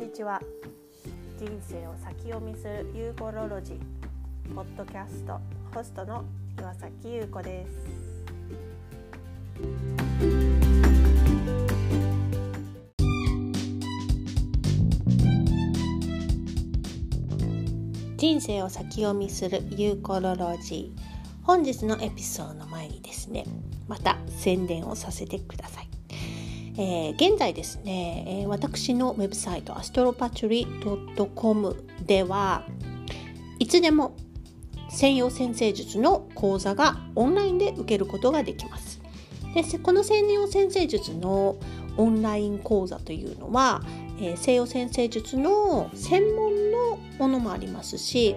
にちは。人生を先読みするユーコロロジーポッドキャストホストの岩崎優子です。人生を先読みするユーコロロジー。本日のエピソードの前にですねまた宣伝をさせてください。えー、現在ですね、え、私のウェブサイトアストロパチュリ .com ではいつでも専用先生術の講座がオンラインで受けることができます。でこの専用先生術のオンライン講座というのは、えー、西洋先生術の専門のものもありますし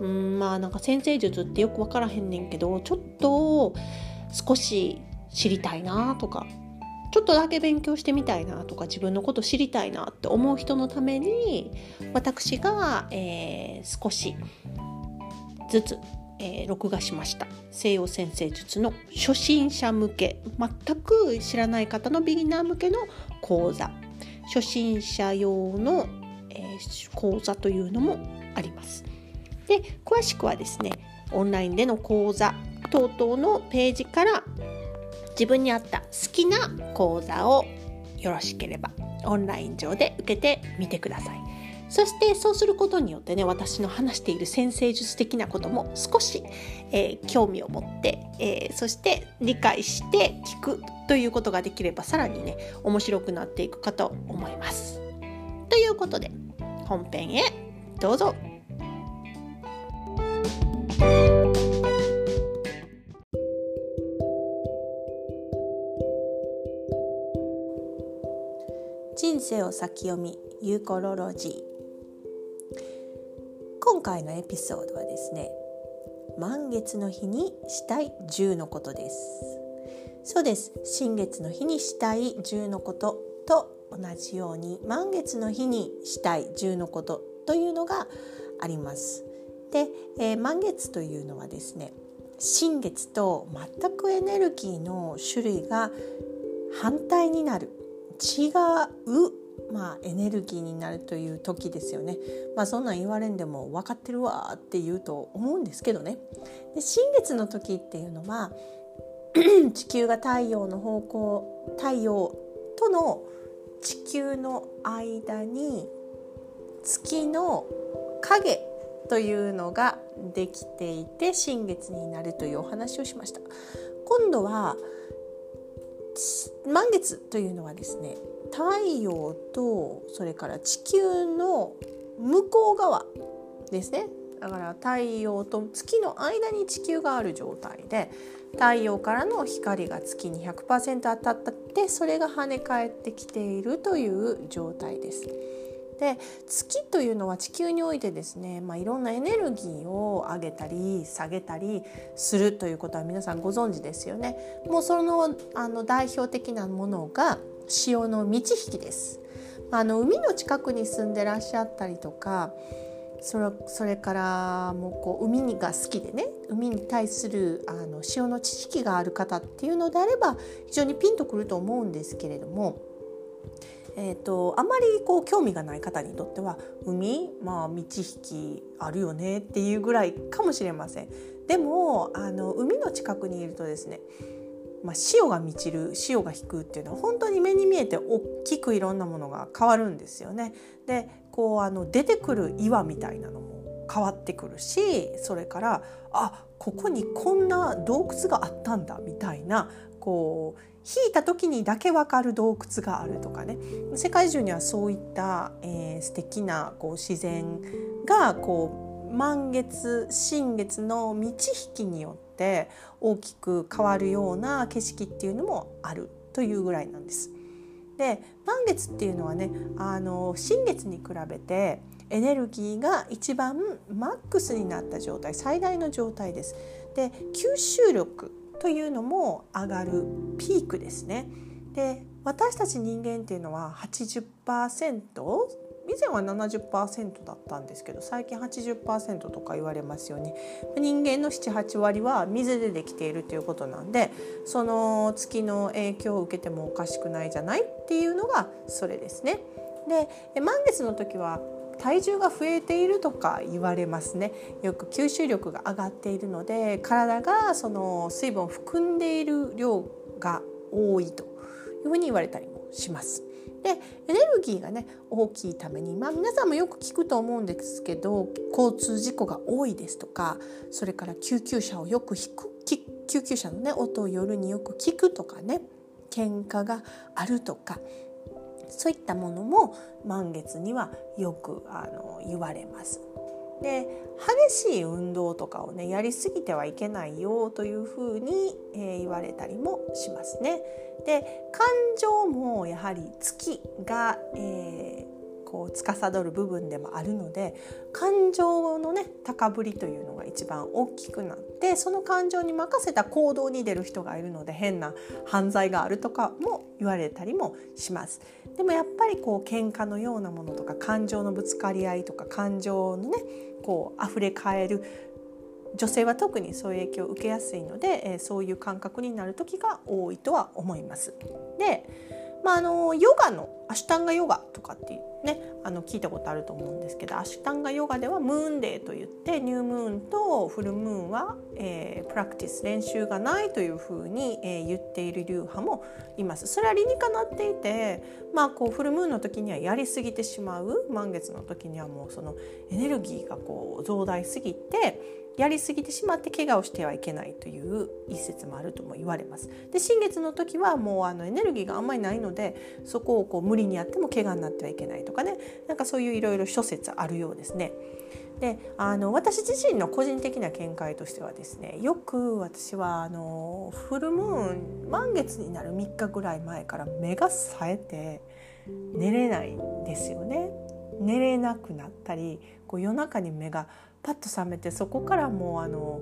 うんまあなんか先生術ってよく分からへんねんけどちょっと少し知りたいなとかちょっとだけ勉強してみたいなとか自分のこと知りたいなって思う人のために私が、えー、少しずつ、えー、録画しました。西洋先生術の初心者向け。全く知らない方のビギナー向けの講座。初心者用の、えー、講座というのもあります。で詳しくはですねオンラインでの講座等々のページから自分に合った好きな講座をよろしければオンライン上で受けてみてください。そしてそうすることによってね私の話している先生術的なことも少し、えー、興味を持って、えー、そして理解して聞くということができればさらにね面白くなっていくかと思います。ということで本編へどうぞ。人生を先読みユーコロロジー。今回のエピソードはですね満月の日にしたい10のことです。そうです。新月の日にしたい10のことと同じように満月の日にしたい10のことというのがあります。で、えー、満月というのはですね新月と全くエネルギーの種類が反対になる違う、まあ、エネルギーになるという時ですよね。まあ、そんなん言われんでも分かってるわって言うと思うんですけどね。で新月の時っていうのは 地球が太陽の方向太陽との地球の間に月の影というのができていて新月になるというお話をしました。今度は満月というのはですね太陽とそれから地球の向こう側ですねだから太陽と月の間に地球がある状態で太陽からの光が月に100%当たってそれが跳ね返ってきているという状態です。で月というのは地球においてですね、まあ、いろんなエネルギーを上げたり下げたりするということは皆さんご存知ですよね。もうそのあの代表的なものが潮の満ち引きです。あの海の近くに住んでらっしゃったりとかそれそれからもうこう海が好きでね海に対するあの潮の知識がある方っていうのであれば非常にピンとくると思うんですけれどもえーと、あまりこう興味がない方にとっては海、まあ、道引きあるよねっていうぐらいかもしれません。でもあの海の近くにいるとですね、まあ、潮が満ちる潮が引くっていうのは本当に目に見えて大きくいろんなものが変わるんですよね。でこうあの出てくる岩みたいなのも変わってくるしそれからあここにこんな洞窟があったんだみたいなこう引いた時にだけ分かる洞窟があるとかね世界中にはそういった、えー、素敵なこう自然がこう満月新月の満ち引きによって大きく変わるような景色っていうのもあるというぐらいなんです。で満月っていうのはねあの新月に比べてエネルギーが一番マックスになった状態最大の状態です。で吸収力というのも上がるピークですね。で私たち人間っていうのは80%以前は70%だったんですけど最近80%とか言われますよね人間の78割は水でできているということなんでその月の影響を受けてもおかしくないじゃないっていうのがそれですね。で満月の時は体重が増えているとか言われますねよく吸収力が上がっているので体がその水分を含んでいる量が多いというふうに言われたりもします。でエネルギーがね大きいために、まあ、皆さんもよく聞くと思うんですけど交通事故が多いですとかそれから救急車をよく引く救急車のね音を夜によく聞くとかね喧嘩があるとかそういったものも満月にはよくあの言われます。で激しい運動とかをねやりすぎてはいけないよというふうに、えー、言われたりもしますね。で感情もやはり月が、えー、こう司る部分でもあるので感情のね高ぶりというのが一番大きくなってその感情に任せた行動に出る人がいるので変な犯罪があるとかも言われたりもします。でもやっぱりこう喧嘩のようなものとか感情のぶつかり合いとか感情のねこう溢れ返る女性は特にそういう影響を受けやすいので、え、そういう感覚になる時が多いとは思います。で、まあ、あのヨガのアシュタンガヨガとかってねあの聞いたことあると思うんですけどアシュタンガヨガではムーンデーといってニュームーンとフルムーンは、えー、プラクティス練習がないというふうに、えー、言っている流派もいます。それは理にかなっていて、まあ、こうフルムーンの時にはやりすぎてしまう満月の時にはもうそのエネルギーがこう増大すぎてやりすぎてしまって怪我をしてはいけないという一説もあるとも言われます。で新月の時はもうあのエネルギーがあんまりないのでそこをこう無理にやっても怪我になってはいけないとかねなんかそういういろいろ諸説あるようですね。であの私自身の個人的な見解としてはですねよく私はあのフルムーン満月になる3日ぐらい前から目が冴えて寝れないんですよね。寝れなくなったりこう夜中に目がパッと覚めてそこからもうあの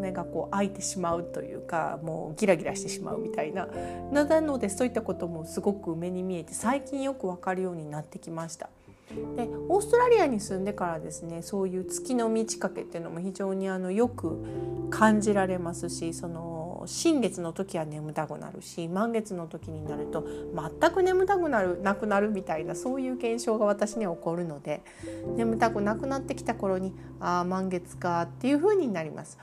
目がこう開いてしまうというかもうギラギラしてしまうみたいななのでそういったこともすごく目に見えて最近よく分かるようになってきました。でオーストラリアに住んでからですねそういう月の満ち欠けっていうのも非常にあのよく感じられますしその新月の時は眠たくなるし満月の時になると全く眠たくなるなくなるみたいなそういう現象が私には起こるので眠たくなくなってきた頃にああ満月かっていう風になります。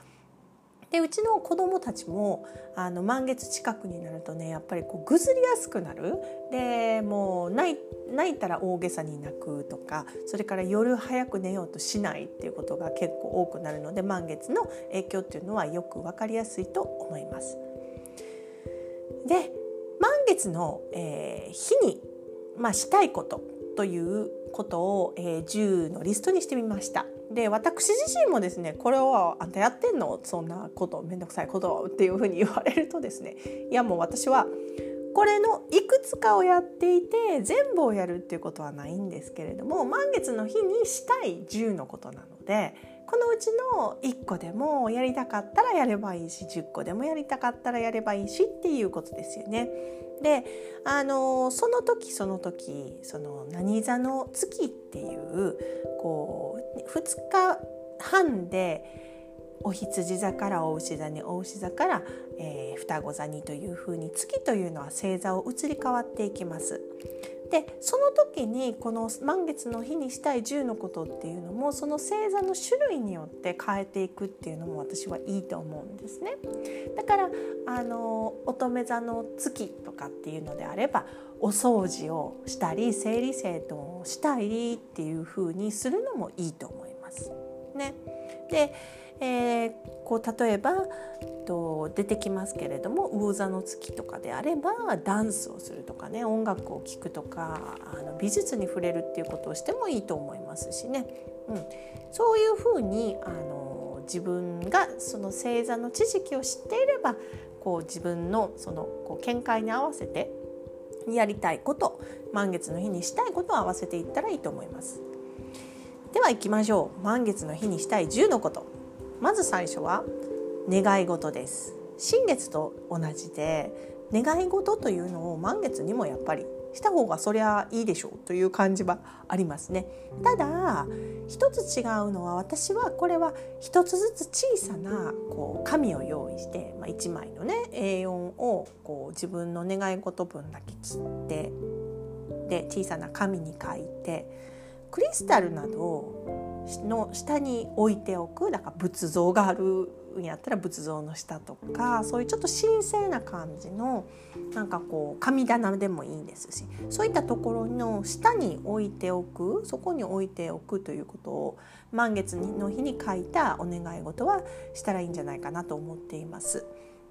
でうちの子供たちもあの満月近くになるとねやっぱりこうぐずりやすくなるでもう泣いたら大げさに泣くとかそれから夜早く寝ようとしないっていうことが結構多くなるので満月の影響っていうのはよく分かりやすいと思います。で満月の、えー、日に、まあ、したいことということを、えー、10のリストにしてみました。で私自身もですねこれをあんたやってんの？そんなこと面倒くさいことっていうふうに言われるとですねいやもう私はこれのいくつかをやっていて全部をやるっていうことはないんですけれども満月の日にしたい10のことなのでこのうちの1個でもやりたかったらやればいいし10個でもやりたかったらやればいいしっていうことですよね。であのその時その時その何座の月っていうこう2日半でお羊座からお牛座にお牛座から、えー、双子座にというふうに月というのは星座を移り変わっていきます。でその時にこの満月の日にしたい10のことっていうのもその星座の種類によって変えていくっていうのも私はいいと思うんですね。だからあの乙女座の月とかっていうのであればお掃除をしたり整理整頓をしたりっていう風にするのもいいと思います。ね、でえー、こう例えばと出てきますけれども魚座の月とかであればダンスをするとかね音楽を聴くとかあの美術に触れるっていうことをしてもいいと思いますしね、うん、そういうふうにあの自分がその星座の知識を知っていればこう自分のそのこう見解に合わせてやりたいこと満月の日にしたいことを合わせていったらいいと思います。では行きましょう。満月の日にしたい10のこと。まず最初は願い事です。新月と同じで願い事というのを満月にもやっぱりした方がそりゃいいでしょうという感じはありますね。ただ一つ違うのは私はこれは一つずつ小さなこう紙を用意して、まあ、1枚のね A4 をこう自分の願い事分だけ切ってで小さな紙に書いてクリスタルなどの下に置いておくだから仏像があるんやったら仏像の下とかそういうちょっと神聖な感じのなんかこう神棚でもいいですしそういったところの下に置いておくそこに置いておくということを満月の日に書いたお願い事はしたらいいんじゃないかなと思っています。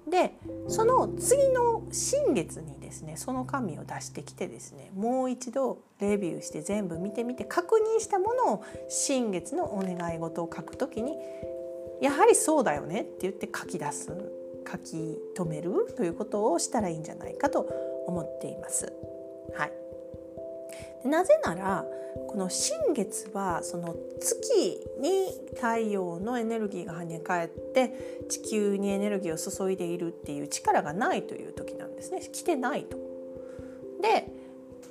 でその次の新月にですねその紙を出してきてですねもう一度レビューして全部見てみて確認したものを新月のお願い事を書くときにやはりそうだよねって言って書き出す書き留めるということをしたらいいんじゃないかと思っています。はい、なぜならこの新月はその月に太陽のエネルギーが跳ね返って地球にエネルギーを注いでいるっていう力がないという時なんですね来てないと。で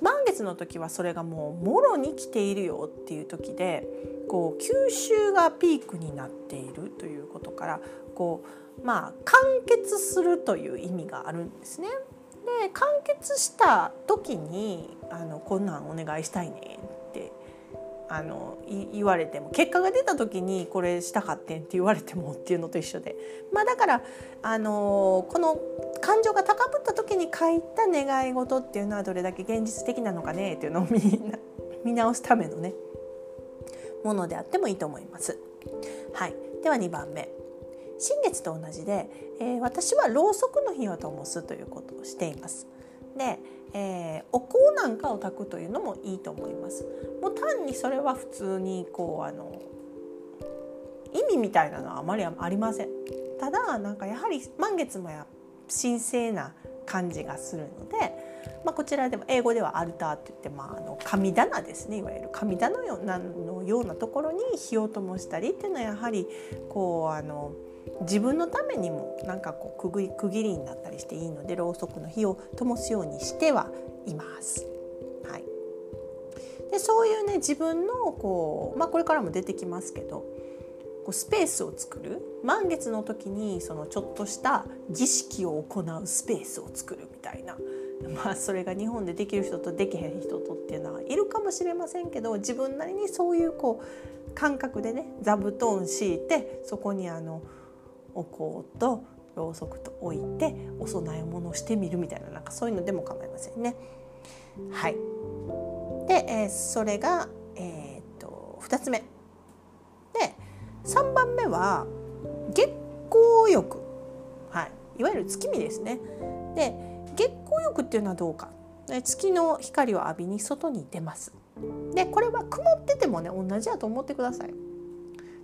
満月の時はそれがもうもろに来ているよっていう時でこう吸収がピークになっているということからこうまあ完結するという意味があるんですね。で完結した時にあのこんなんお願いしたいねあの言われても結果が出た時にこれしたかってんって言われてもっていうのと一緒で、まあ、だからあのこの感情が高ぶった時に書いた願い事っていうのはどれだけ現実的なのかねっていうのを見 直すためのねものであってもいいと思います。はい、では2番目新月と同じで、えー、私はろうそくの火を灯すということをしています。で、えー、お香なんかを炊くというのもいいと思います。もう単にそれは普通にこうあの意味みたいなのはあまりありません。ただなんかやはり満月もや神聖な感じがするので。まあ、こちらでも英語ではアルターって言って、まあ、あの神棚ですねいわゆる神棚のようなのようなところに火を灯したりっていうのはやはりこうあの自分のためにもなんかこう区区切りになったりしていいのでろうそくの火を灯すようにしてはいます。はい、でそういうね自分のこう、まあ、これからも出てきますけどこうスペースを作る満月の時にそのちょっとした儀式を行うスペースを作るみたいな。まあそれが日本でできる人とできへん人とっていうのはいるかもしれませんけど自分なりにそういうこう感覚でね座布団敷いてそこにあのお香とろうそくと置いてお供え物をしてみるみたいななんかそういうのでも構いませんね。はい、で、えー、それが、えー、っと2つ目。で3番目は月光浴、はい、いわゆる月見ですね。で光浴っていうのはどうか月の光を浴びに外に出ます。でこれは曇っててもね同じやと思ってください。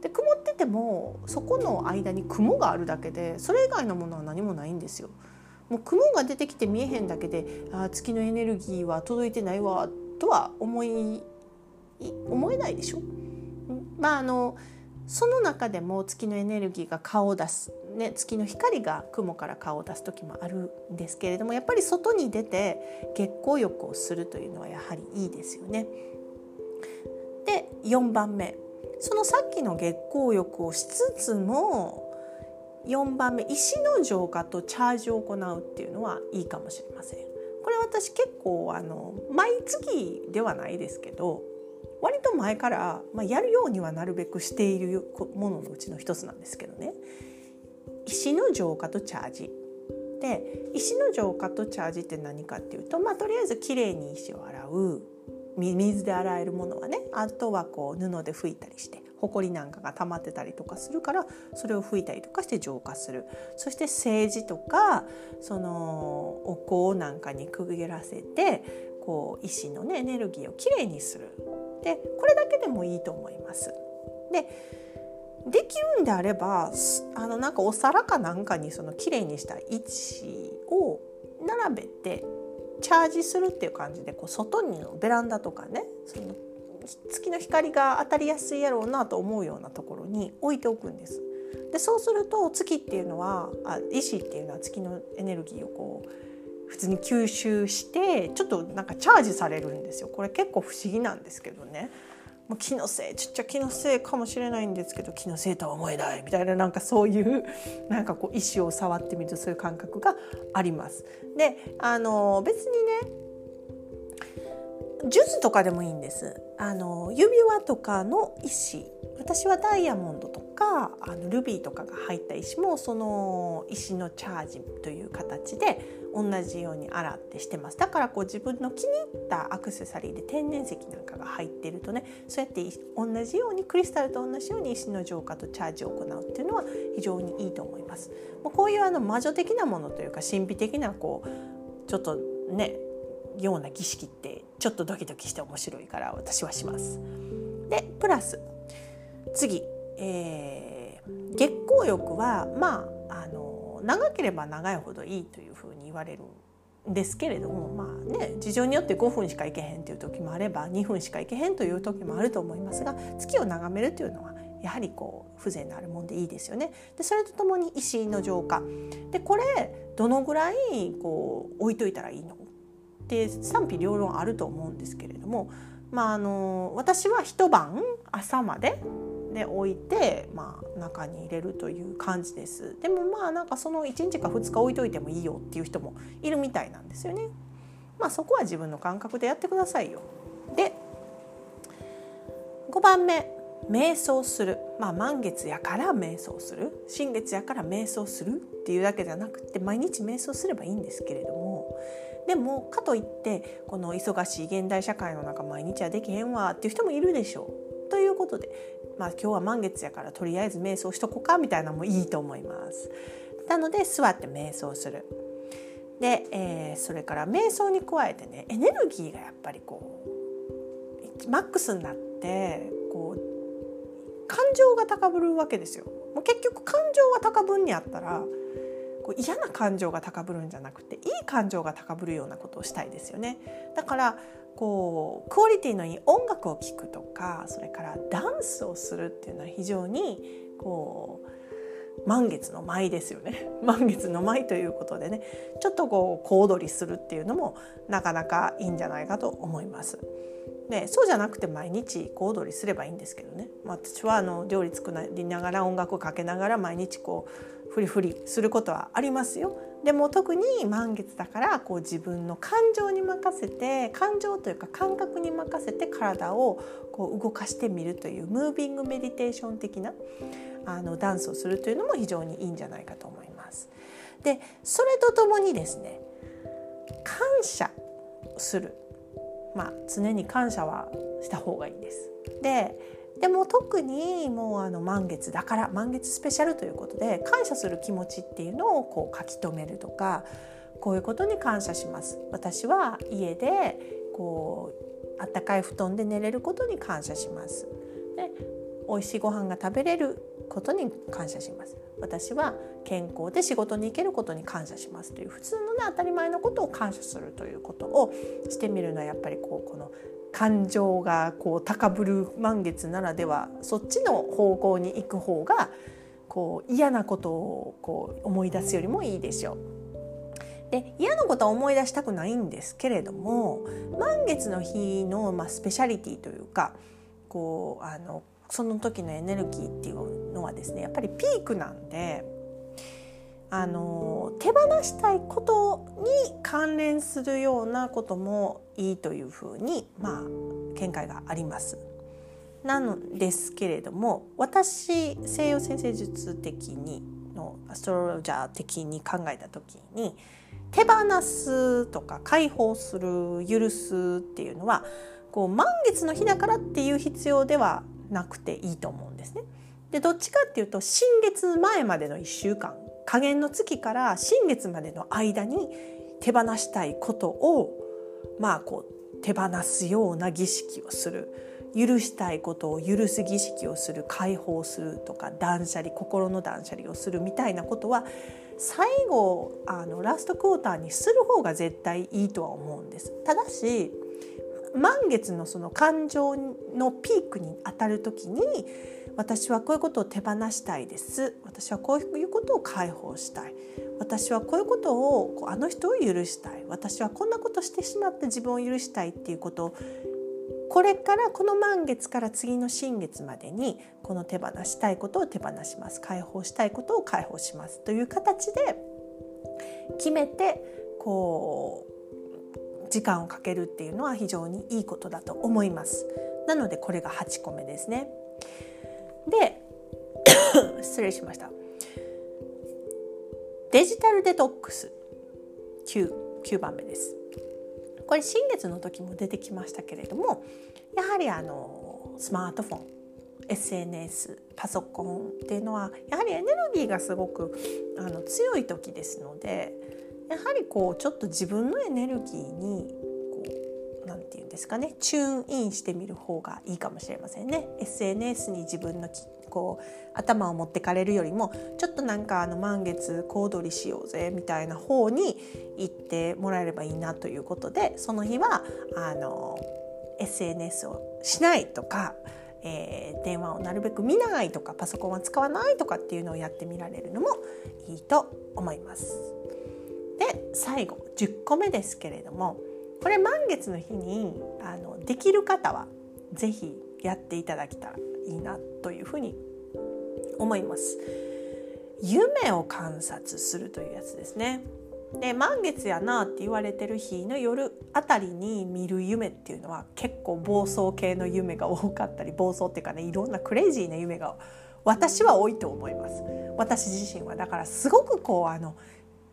で曇っててもそこの間に雲があるだけでそれ以外のものは何もないんですよ。もう雲が出てきて見えへんだけであ月のエネルギーは届いてないわとは思い思えないでしょ？まああのその中でも月のエネルギーが顔を出す、ね、月の光が雲から顔を出す時もあるんですけれどもやっぱり外に出て月光浴をするというのはやはりいいですよね。で4番目そのさっきの月光浴をしつつも4番目石の浄化とチャージを行うっていうのはいいかもしれません。これ私結構あの毎月ではないですけど割と前から、まあ、やるようにはなるべくしているもののうちの一つなんですけどね石の浄化とチャージ。で石の浄化とチャージって何かっていうと、まあ、とりあえずきれいに石を洗う。水で洗えるものはねあとはこう布で拭いたりしてほこりなんかが溜まってたりとかするからそれを拭いたりとかして浄化する。そして政治とかそのお香なんかにくぐらせてこう石のねエネルギーをきれいにする。でこれだけでもいいと思います。でできるんであればあのなんかお皿かなんかにそのきれいにした位置を並べてチャージするっていう感じでこう外にのベランダとかねその月の光が当たりやすいやろうなと思うようなところに置いておくんです。でそうすると月っていうのはあ石っていうのは月のエネルギーをこう普通に吸収してちょっとなんかチャージされるんですよ。これ結構不思議なんですけどね。もう気のせいちっちゃ気のせいかもしれないんですけど気のせいとは思えないみたいななんかそういう なんかこう石を触ってみるとそういう感覚があります。であの別にね数珠とかでもいいんですあの指輪とかの石私はダイヤモンドとかあのルビーとかが入った石もその石のチャージという形で同じように洗ってしてますだからこう自分の気に入ったアクセサリーで天然石なんかが入ってるとねそうやって同じようにクリスタルと同じように石の浄化とチャージを行うっていうのは非常にいいと思います。もうこういうあの魔女的なものというか神秘的なこうちょっとねような儀式ってちょっとドキドキして面白いから私はします。でプラス次、えー、月光浴はまああの長ければ長いほどいいというふうに言われるんですけれどもまあね事情によって5分しか行けへんという時もあれば2分しか行けへんという時もあると思いますが月を眺めるというのはやはりこう風情のあるもんでいいですよね。でそれとともに石の浄化でこれどのぐらいこう置いといたらいいの？って賛否両論あると思うんですけれども、まあ、あの私は一晩朝までで置いて、まあ、中に入れるという感じですでもまあなんかその1日か2日置いといてもいいよっていう人もいるみたいなんですよね。まあ、そこは自分の感覚でやってくださいよ。で5番目瞑想する、まあ、満月やから瞑想する新月やから瞑想するっていうだけじゃなくて毎日瞑想すればいいんですけれどもでもかといってこの忙しい現代社会の中毎日はできへんわっていう人もいるでしょう。ことで、まあ、今日は満月やからとりあえず瞑想しとこうかみたいなのもいいと思います。なので座って瞑想する。で、えー、それから瞑想に加えてねエネルギーがやっぱりこうマックスになってこう感情が高ぶるわけですよ。もう結局感情は高ぶんにあったらこう嫌な感情が高ぶるんじゃなくていい感情が高ぶるようなことをしたいですよね。だからこうクオリティのいい音楽を聴くとかそれからダンスをするっていうのは非常にこう満月の舞ですよね 満月の舞ということでねちょっとこう小踊りするっていうのもなかなかいいんじゃないかと思います。でそうじゃなくて毎日小踊りすればいいんですけどね、私はあの料理作りながら音楽をかけながら毎日こうフリフリすることはありますよ。でも特に満月だからこう自分の感情に任せて感情というか感覚に任せて体をこう動かしてみるというムービングメディテーション的なあのダンスをするというのも非常にいいんじゃないかと思います。でそれとともにですね感謝する、まあ、常に感謝はした方がいいです。ででも特にもうあの満月だから満月スペシャルということで感謝する気持ちっていうのをこう書き留めるとかこういうことに感謝します。私は家でこうあったかい布団で寝れることに感謝します。で美味しいご飯が食べれることに感謝します。私は健康で仕事に行けることに感謝しますという普通のね当たり前のことを感謝するということをしてみるのはやっぱりこうこの感情がこう高ぶる満月ならではそっちの方向に行く方がこう嫌なことをこう思い出すよりもいいでしょう。で嫌なことは思い出したくないんですけれども満月の日の、まあ、スペシャリティというかこうあのその時のエネルギーっていうのはですねやっぱりピークなんであの手放したいことに関連するようなこともいいというふうにまあ見解があります。なのですけれども私西洋先生術的にのアストロロジャー的に考えた時に手放すとか解放する許すっていうのはこう満月の日だからっていう必要ではなくていいと思うんですね。でどっちかっていうと新月前までの1週間下限の月から新月までの間に手放したいことをまあこう手放すような儀式をする許したいことを許す儀式をする解放するとか断捨離心の断捨離をするみたいなことは最後あのラストクォーターにする方が絶対いいとは思うんです。ただし満月のその感情のピークに当たる時に私はこういうことを手放したいです。私はこういうことを解放したい。私はこういうことをあの人を許したい。私はこんなことしてしまって自分を許したいっていうこと。をこれからこの満月から次の新月までにこの手放したいことを手放します。解放したいことを解放します。という形で決めてこう時間をかけるっていうのは非常にいいことだと思います。なのでこれが8個目ですね。で 失礼しました。デジタルデトックス 9, 9番目です。これ新月の時も出てきましたけれどもやはりあのスマートフォン SNS パソコンっていうのはやはりエネルギーがすごくあの強い時ですのでやはりこうちょっと自分のエネルギーにこうなんて言うんですかねチューンインしてみる方がいいかもしれませんね。SNS に自分のこう頭を持ってかれるよりもちょっとなんかあの満月小躍りしようぜみたいな方に行ってもらえればいいなということでその日はあの SNS をしないとかえー、電話をなるべく見ないとかパソコンは使わないとかっていうのをやってみられるのもいいと思います。で最後10個目ですけれどもこれ満月の日にあのできる方は是非やっていただけたらいいなというふうに思います。夢を観察するというやつですね。で満月やなって言われてる日の夜あたりに見る夢っていうのは結構暴走系の夢が多かったり暴走っていうかねいろんなクレイジーな夢が私は多いと思います私自身はだからすごくこうあの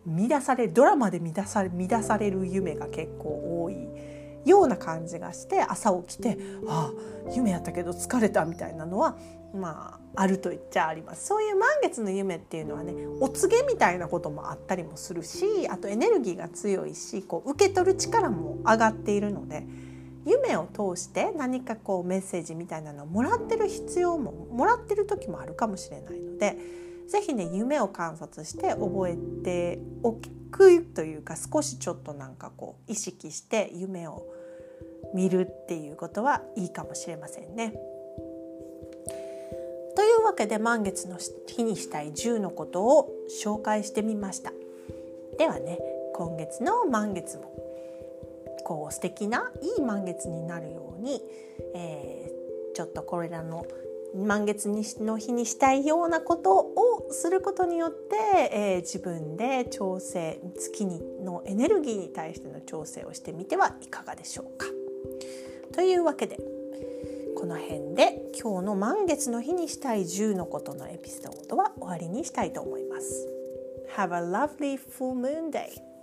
乱されドラマで乱され乱される夢が結構多いような感じがして朝起きてああ夢やったけど疲れたみたいなのはまああると言っちゃあります。そういう満月の夢っていうのはねお告げみたいなこともあったりもするしあとエネルギーが強いしこう受け取る力も上がっているので夢を通して何かこうメッセージみたいなのをもらってる必要ももらってる時もあるかもしれないので是非ね夢を観察して覚えておくというか少しちょっとなんかこう意識して夢を見るっていうことはいいかもしれませんね。というわけで満月の日にしたい10のことを紹介してみましたではね今月の満月もこう素敵ないい満月になるように、えー、ちょっとこれらの満月の日にしたいようなことをすることによって、えー、自分で調整月にのエネルギーに対しての調整をしてみてはいかがでしょうか。というわけでこの辺で今日の満月の日にしたい10のことのエピソードは終わりにしたいと思います。Have a lovely full moon day!